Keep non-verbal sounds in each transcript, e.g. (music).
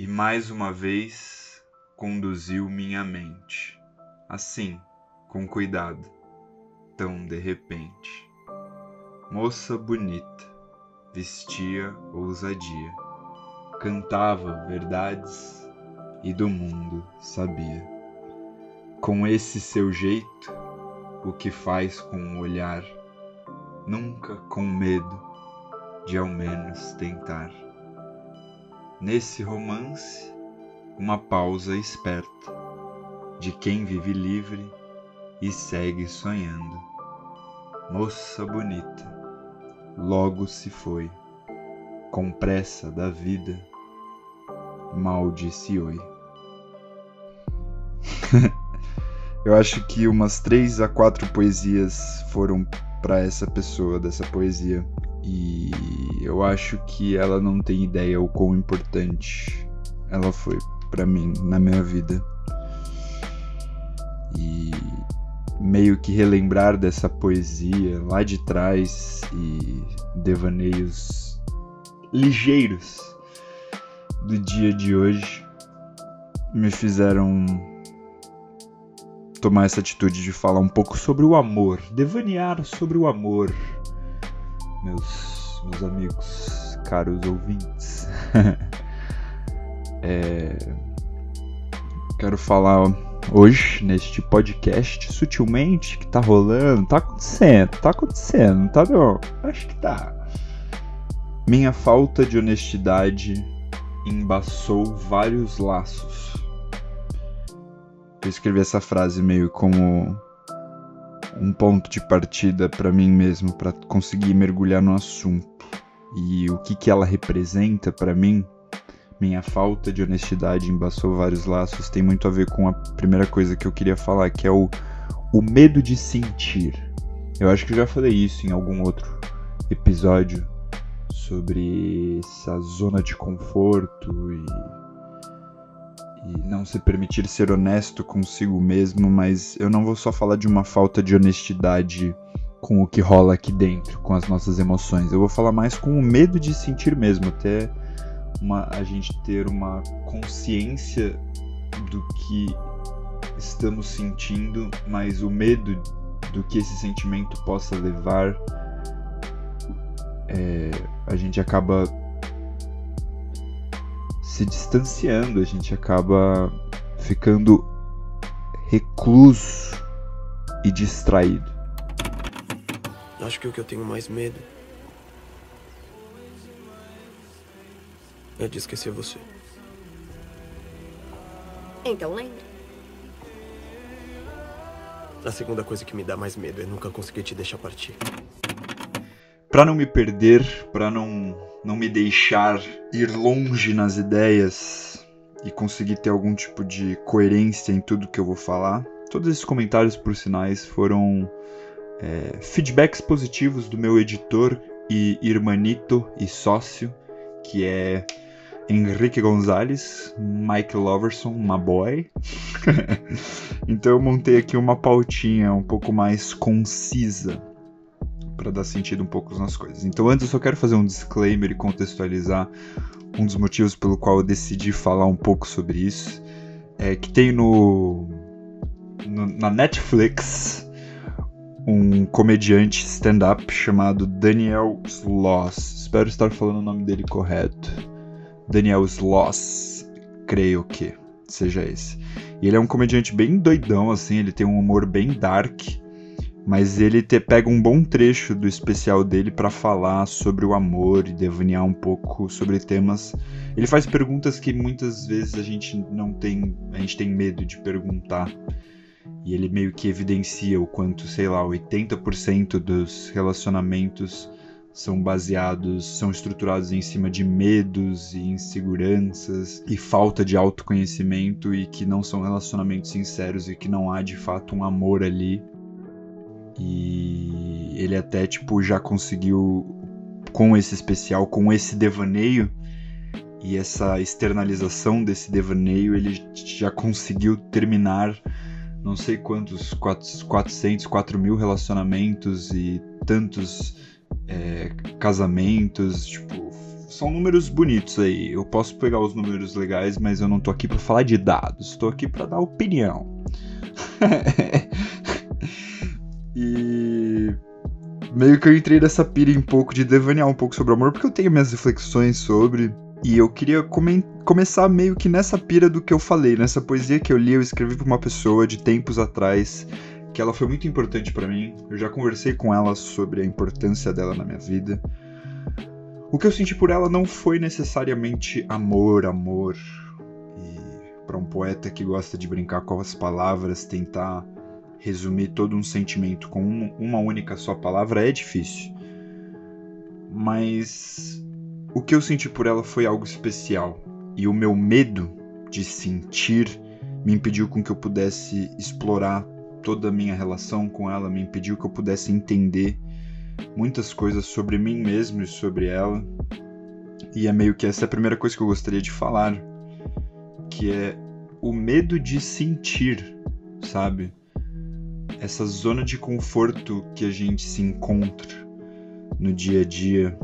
e mais uma vez conduziu minha mente, assim, com cuidado, tão de repente. Moça bonita, vestia ousadia, cantava verdades e do mundo sabia. Com esse seu jeito, o que faz com o olhar, nunca com medo de ao menos tentar. Nesse romance, uma pausa esperta de quem vive livre e segue sonhando. Moça bonita, logo se foi, com pressa da vida, mal disse oi. (laughs) Eu acho que umas três a quatro poesias foram para essa pessoa dessa poesia. E eu acho que ela não tem ideia o quão importante ela foi para mim na minha vida. E meio que relembrar dessa poesia lá de trás e devaneios ligeiros do dia de hoje me fizeram tomar essa atitude de falar um pouco sobre o amor, devanear sobre o amor meus, meus amigos, caros ouvintes. (laughs) é, quero falar hoje neste podcast sutilmente que tá rolando, tá acontecendo, tá acontecendo, tá não? Acho que tá. Minha falta de honestidade embaçou vários laços. Eu escrevi essa frase meio como um ponto de partida para mim mesmo, para conseguir mergulhar no assunto. E o que, que ela representa para mim, minha falta de honestidade embaçou vários laços, tem muito a ver com a primeira coisa que eu queria falar, que é o, o medo de sentir. Eu acho que eu já falei isso em algum outro episódio sobre essa zona de conforto e e não se permitir ser honesto consigo mesmo, mas eu não vou só falar de uma falta de honestidade com o que rola aqui dentro, com as nossas emoções. Eu vou falar mais com o medo de sentir mesmo, até uma, a gente ter uma consciência do que estamos sentindo, mas o medo do que esse sentimento possa levar, é, a gente acaba se distanciando, a gente acaba ficando recluso e distraído. Acho que o que eu tenho mais medo é de esquecer você. Então lembre. A segunda coisa que me dá mais medo é nunca conseguir te deixar partir. Para não me perder, para não não me deixar ir longe nas ideias e conseguir ter algum tipo de coerência em tudo que eu vou falar. Todos esses comentários, por sinais, foram é, feedbacks positivos do meu editor e irmanito e sócio, que é Henrique Gonzalez, Mike Loverson, my boy. (laughs) então eu montei aqui uma pautinha um pouco mais concisa para dar sentido um pouco nas coisas. Então, antes eu só quero fazer um disclaimer e contextualizar um dos motivos pelo qual eu decidi falar um pouco sobre isso. É que tem no, no na Netflix um comediante stand-up chamado Daniel Sloss. Espero estar falando o nome dele correto. Daniel Sloss, creio que seja esse. E ele é um comediante bem doidão, assim, ele tem um humor bem dark mas ele te pega um bom trecho do especial dele para falar sobre o amor e devanear um pouco sobre temas. Ele faz perguntas que muitas vezes a gente não tem, a gente tem medo de perguntar. E ele meio que evidencia o quanto, sei lá, 80% dos relacionamentos são baseados, são estruturados em cima de medos e inseguranças e falta de autoconhecimento e que não são relacionamentos sinceros e que não há de fato um amor ali e ele até tipo já conseguiu com esse especial, com esse devaneio e essa externalização desse devaneio, ele já conseguiu terminar não sei quantos, 400, 4 mil relacionamentos e tantos é, casamentos, tipo, são números bonitos aí. Eu posso pegar os números legais, mas eu não tô aqui para falar de dados, tô aqui para dar opinião. (laughs) meio que eu entrei nessa pira um pouco de devanear um pouco sobre o amor, porque eu tenho minhas reflexões sobre. E eu queria come começar meio que nessa pira do que eu falei, nessa poesia que eu li, eu escrevi pra uma pessoa de tempos atrás, que ela foi muito importante para mim. Eu já conversei com ela sobre a importância dela na minha vida. O que eu senti por ela não foi necessariamente amor, amor. E para um poeta que gosta de brincar com as palavras, tentar resumir todo um sentimento com uma única só palavra é difícil. Mas o que eu senti por ela foi algo especial. E o meu medo de sentir me impediu com que eu pudesse explorar toda a minha relação com ela, me impediu que eu pudesse entender muitas coisas sobre mim mesmo e sobre ela. E é meio que essa é a primeira coisa que eu gostaria de falar, que é o medo de sentir, sabe? Essa zona de conforto que a gente se encontra no dia a dia,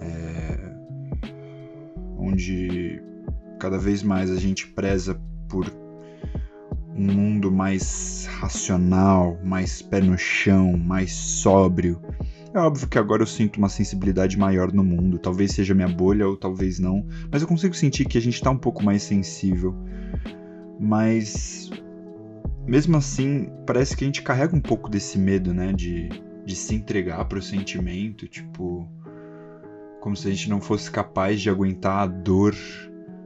é... onde cada vez mais a gente preza por um mundo mais racional, mais pé no chão, mais sóbrio. É óbvio que agora eu sinto uma sensibilidade maior no mundo. Talvez seja minha bolha ou talvez não. Mas eu consigo sentir que a gente está um pouco mais sensível. Mas. Mesmo assim, parece que a gente carrega um pouco desse medo, né? De, de se entregar pro sentimento. Tipo. Como se a gente não fosse capaz de aguentar a dor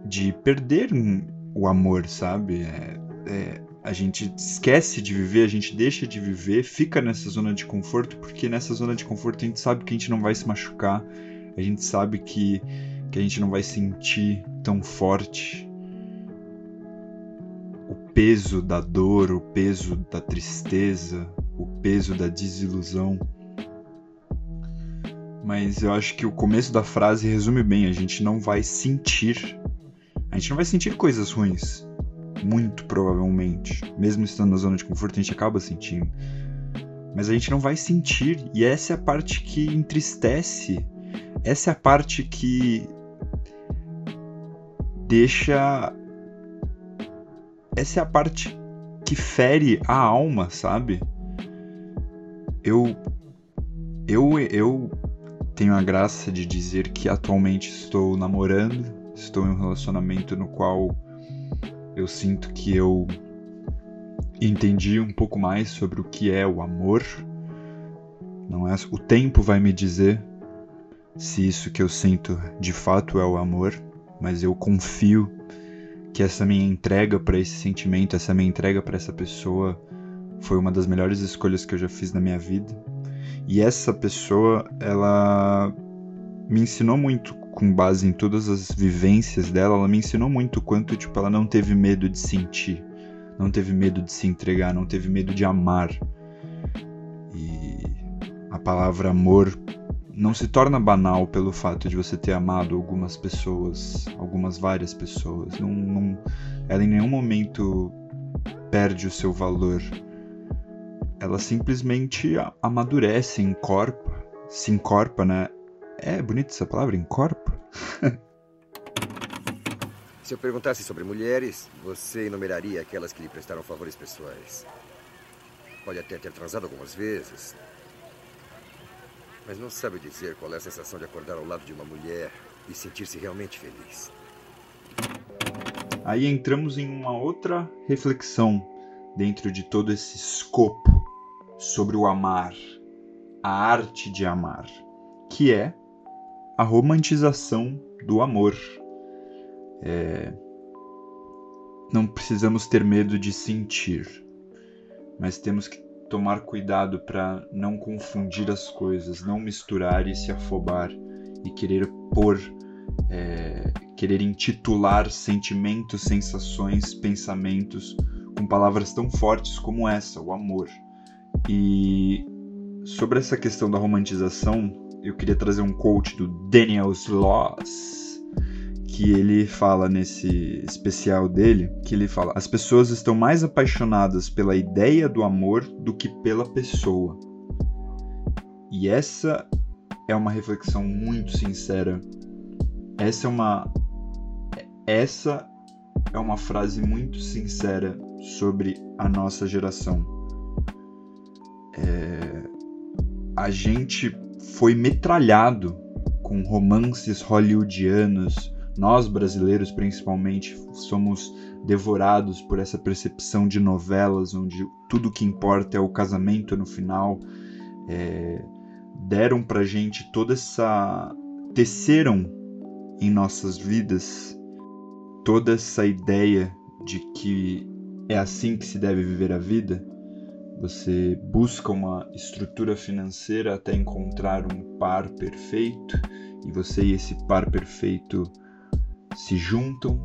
de perder o amor, sabe? É, é, a gente esquece de viver, a gente deixa de viver, fica nessa zona de conforto, porque nessa zona de conforto a gente sabe que a gente não vai se machucar, a gente sabe que, que a gente não vai sentir tão forte peso da dor, o peso da tristeza, o peso da desilusão. Mas eu acho que o começo da frase resume bem: a gente não vai sentir. A gente não vai sentir coisas ruins muito provavelmente. Mesmo estando na zona de conforto, a gente acaba sentindo. Mas a gente não vai sentir, e essa é a parte que entristece. Essa é a parte que deixa. Essa é a parte que fere a alma, sabe? Eu. Eu, eu tenho a graça de dizer que atualmente estou namorando, estou em um relacionamento no qual eu sinto que eu entendi um pouco mais sobre o que é o amor. Não é o tempo vai me dizer se isso que eu sinto de fato é o amor, mas eu confio que essa minha entrega para esse sentimento, essa minha entrega para essa pessoa foi uma das melhores escolhas que eu já fiz na minha vida. E essa pessoa, ela me ensinou muito com base em todas as vivências dela, ela me ensinou muito quanto tipo ela não teve medo de sentir, não teve medo de se entregar, não teve medo de amar. E a palavra amor não se torna banal pelo fato de você ter amado algumas pessoas, algumas várias pessoas. Não, não, ela em nenhum momento perde o seu valor. Ela simplesmente amadurece, encorpa, se encorpa, né? É bonita essa palavra, encorpa? (laughs) Se eu perguntasse sobre mulheres, você enumeraria aquelas que lhe prestaram favores pessoais. Pode até ter transado algumas vezes. Mas não sabe dizer qual é a sensação de acordar ao lado de uma mulher e sentir-se realmente feliz. Aí entramos em uma outra reflexão dentro de todo esse escopo sobre o amar, a arte de amar, que é a romantização do amor. É... Não precisamos ter medo de sentir, mas temos que tomar cuidado para não confundir as coisas, não misturar e se afobar e querer pôr, é... querer intitular sentimentos, sensações, pensamentos com palavras tão fortes como essa, o amor. E sobre essa questão da romantização, eu queria trazer um quote do Daniel Sloss, que ele fala nesse especial dele, que ele fala: "As pessoas estão mais apaixonadas pela ideia do amor do que pela pessoa". E essa é uma reflexão muito sincera essa é uma essa é uma frase muito sincera sobre a nossa geração. É, a gente foi metralhado com romances hollywoodianos. Nós brasileiros, principalmente, somos devorados por essa percepção de novelas onde tudo que importa é o casamento no final. É, deram pra gente toda essa. teceram em nossas vidas toda essa ideia de que é assim que se deve viver a vida, você busca uma estrutura financeira até encontrar um par perfeito e você e esse par perfeito se juntam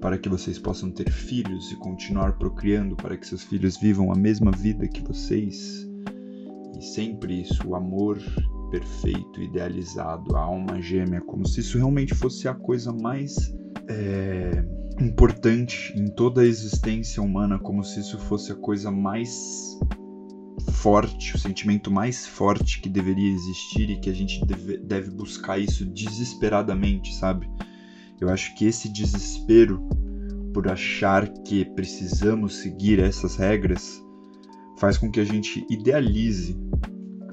para que vocês possam ter filhos e continuar procriando para que seus filhos vivam a mesma vida que vocês. E sempre isso, o amor perfeito, idealizado, a alma gêmea, como se isso realmente fosse a coisa mais é, importante em toda a existência humana, como se isso fosse a coisa mais forte, o sentimento mais forte que deveria existir e que a gente deve, deve buscar isso desesperadamente, sabe? Eu acho que esse desespero por achar que precisamos seguir essas regras faz com que a gente idealize,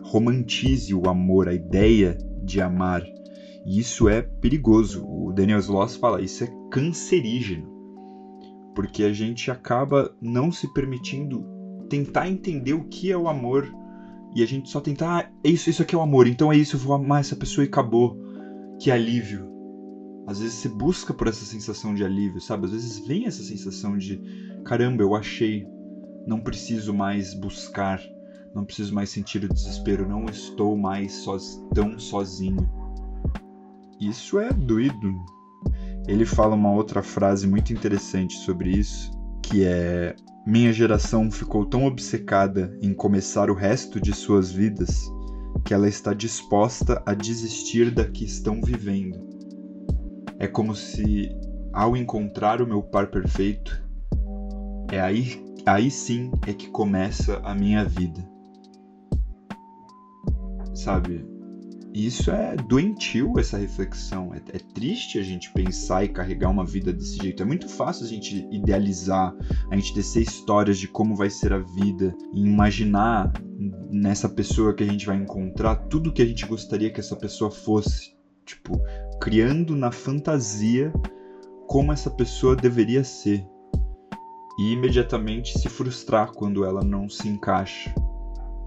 romantize o amor, a ideia de amar e isso é perigoso. O Daniel Sloss fala, isso é cancerígeno. Porque a gente acaba não se permitindo tentar entender o que é o amor. E a gente só tentar, ah, é isso, isso aqui é o amor, então é isso, eu vou amar essa pessoa e acabou. Que alívio. Às vezes você busca por essa sensação de alívio, sabe? Às vezes vem essa sensação de caramba, eu achei, não preciso mais buscar, não preciso mais sentir o desespero, não estou mais soz, tão sozinho. Isso é doido. Ele fala uma outra frase muito interessante sobre isso, que é: Minha geração ficou tão obcecada em começar o resto de suas vidas que ela está disposta a desistir da que estão vivendo. É como se, ao encontrar o meu par perfeito, é aí, aí sim é que começa a minha vida. Sabe? isso é doentio, essa reflexão. É, é, triste a gente pensar e carregar uma vida desse jeito. É muito fácil a gente idealizar, a gente descer histórias de como vai ser a vida e imaginar nessa pessoa que a gente vai encontrar tudo que a gente gostaria que essa pessoa fosse. Tipo, criando na fantasia como essa pessoa deveria ser. E imediatamente se frustrar quando ela não se encaixa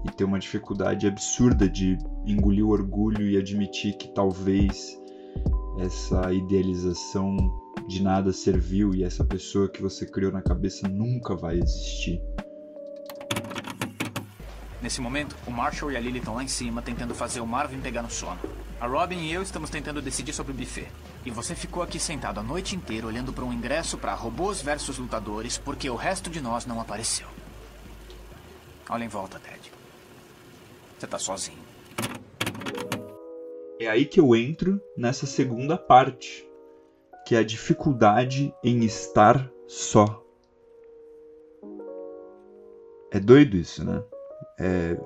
e ter uma dificuldade absurda de engolir o orgulho e admitir que talvez essa idealização de nada serviu e essa pessoa que você criou na cabeça nunca vai existir. Nesse momento, o Marshall e a Lily estão lá em cima tentando fazer o Marvin pegar no sono. A Robin e eu estamos tentando decidir sobre o buffet. E você ficou aqui sentado a noite inteira olhando para um ingresso para robôs versus lutadores porque o resto de nós não apareceu. Olha em volta, Ted. Você tá sozinho. É aí que eu entro nessa segunda parte, que é a dificuldade em estar só. É doido isso, né? É,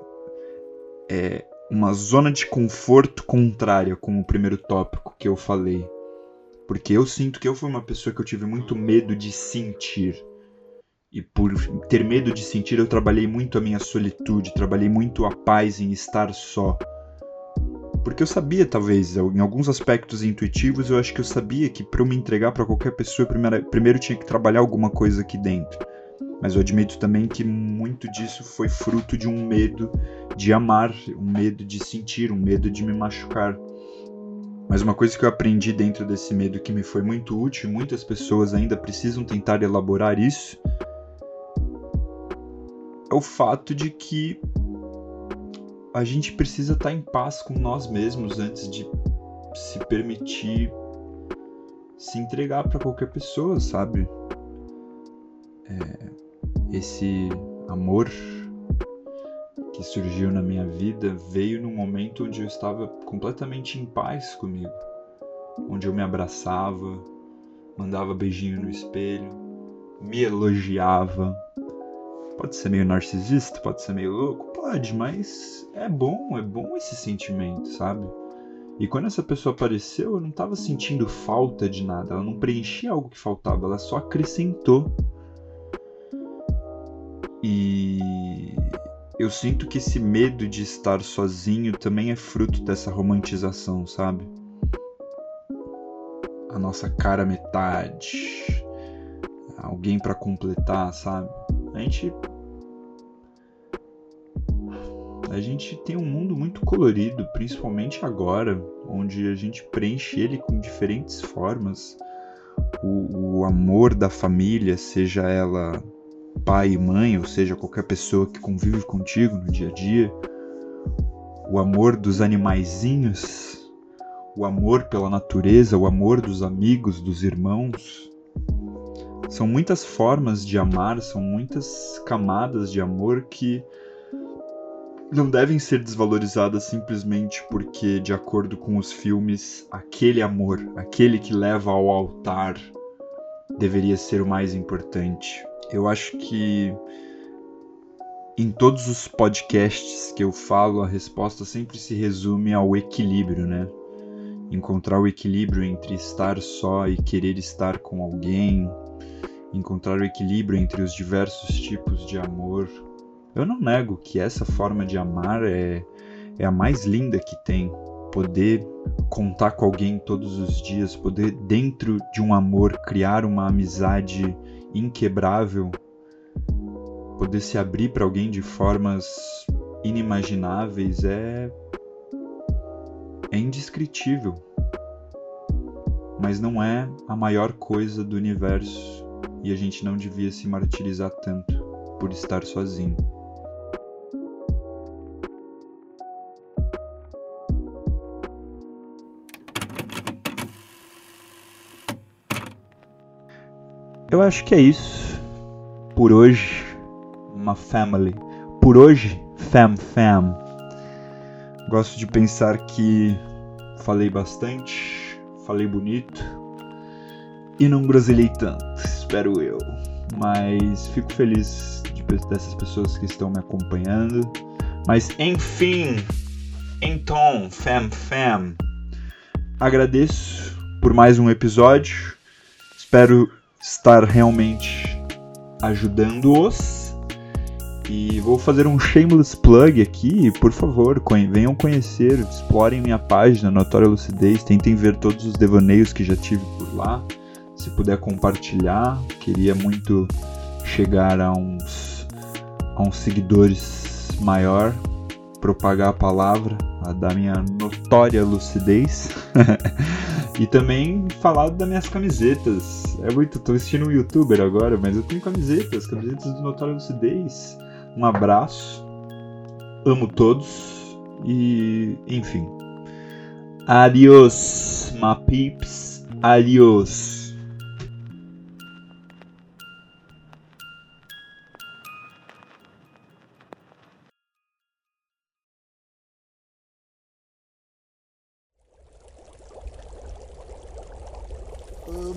é uma zona de conforto contrária com o primeiro tópico que eu falei. Porque eu sinto que eu fui uma pessoa que eu tive muito medo de sentir. E por ter medo de sentir, eu trabalhei muito a minha solitude, trabalhei muito a paz em estar só. Porque eu sabia, talvez, em alguns aspectos intuitivos, eu acho que eu sabia que para eu me entregar para qualquer pessoa, primeiro, primeiro tinha que trabalhar alguma coisa aqui dentro. Mas eu admito também que muito disso foi fruto de um medo de amar, um medo de sentir, um medo de me machucar. Mas uma coisa que eu aprendi dentro desse medo que me foi muito útil, muitas pessoas ainda precisam tentar elaborar isso, é o fato de que a gente precisa estar em paz com nós mesmos antes de se permitir se entregar para qualquer pessoa, sabe? Esse amor que surgiu na minha vida veio num momento onde eu estava completamente em paz comigo, onde eu me abraçava, mandava beijinho no espelho, me elogiava, Pode ser meio narcisista, pode ser meio louco, pode, mas é bom, é bom esse sentimento, sabe? E quando essa pessoa apareceu, eu não estava sentindo falta de nada, ela não preenchia algo que faltava, ela só acrescentou. E eu sinto que esse medo de estar sozinho também é fruto dessa romantização, sabe? A nossa cara metade, alguém para completar, sabe? A gente a gente tem um mundo muito colorido, principalmente agora, onde a gente preenche ele com diferentes formas. O, o amor da família, seja ela pai e mãe, ou seja, qualquer pessoa que convive contigo no dia a dia, o amor dos animaizinhos, o amor pela natureza, o amor dos amigos, dos irmãos. São muitas formas de amar, são muitas camadas de amor que não devem ser desvalorizadas simplesmente porque, de acordo com os filmes, aquele amor, aquele que leva ao altar, deveria ser o mais importante. Eu acho que em todos os podcasts que eu falo, a resposta sempre se resume ao equilíbrio, né? Encontrar o equilíbrio entre estar só e querer estar com alguém, encontrar o equilíbrio entre os diversos tipos de amor, eu não nego que essa forma de amar é, é a mais linda que tem. Poder contar com alguém todos os dias, poder, dentro de um amor, criar uma amizade inquebrável, poder se abrir para alguém de formas inimagináveis é. é indescritível. Mas não é a maior coisa do universo e a gente não devia se martirizar tanto por estar sozinho. Eu acho que é isso. Por hoje, uma family. Por hoje, fam fam. Gosto de pensar que falei bastante, falei bonito e não groselhei tanto, espero eu. Mas fico feliz de, dessas pessoas que estão me acompanhando. Mas enfim, então, fam fam. Agradeço por mais um episódio. Espero estar realmente ajudando-os. E vou fazer um shameless plug aqui, por favor, venham conhecer, explorem minha página Notória Lucidez, tentem ver todos os devaneios que já tive por lá. Se puder compartilhar, queria muito chegar a uns, a uns seguidores maior, propagar a palavra, a da minha notória lucidez. (laughs) E também falar das minhas camisetas. É muito, tô vestindo um youtuber agora, mas eu tenho camisetas, camisetas do Notório Lucidez. Um abraço. Amo todos. E, enfim. Adiós, my peeps. Adiós.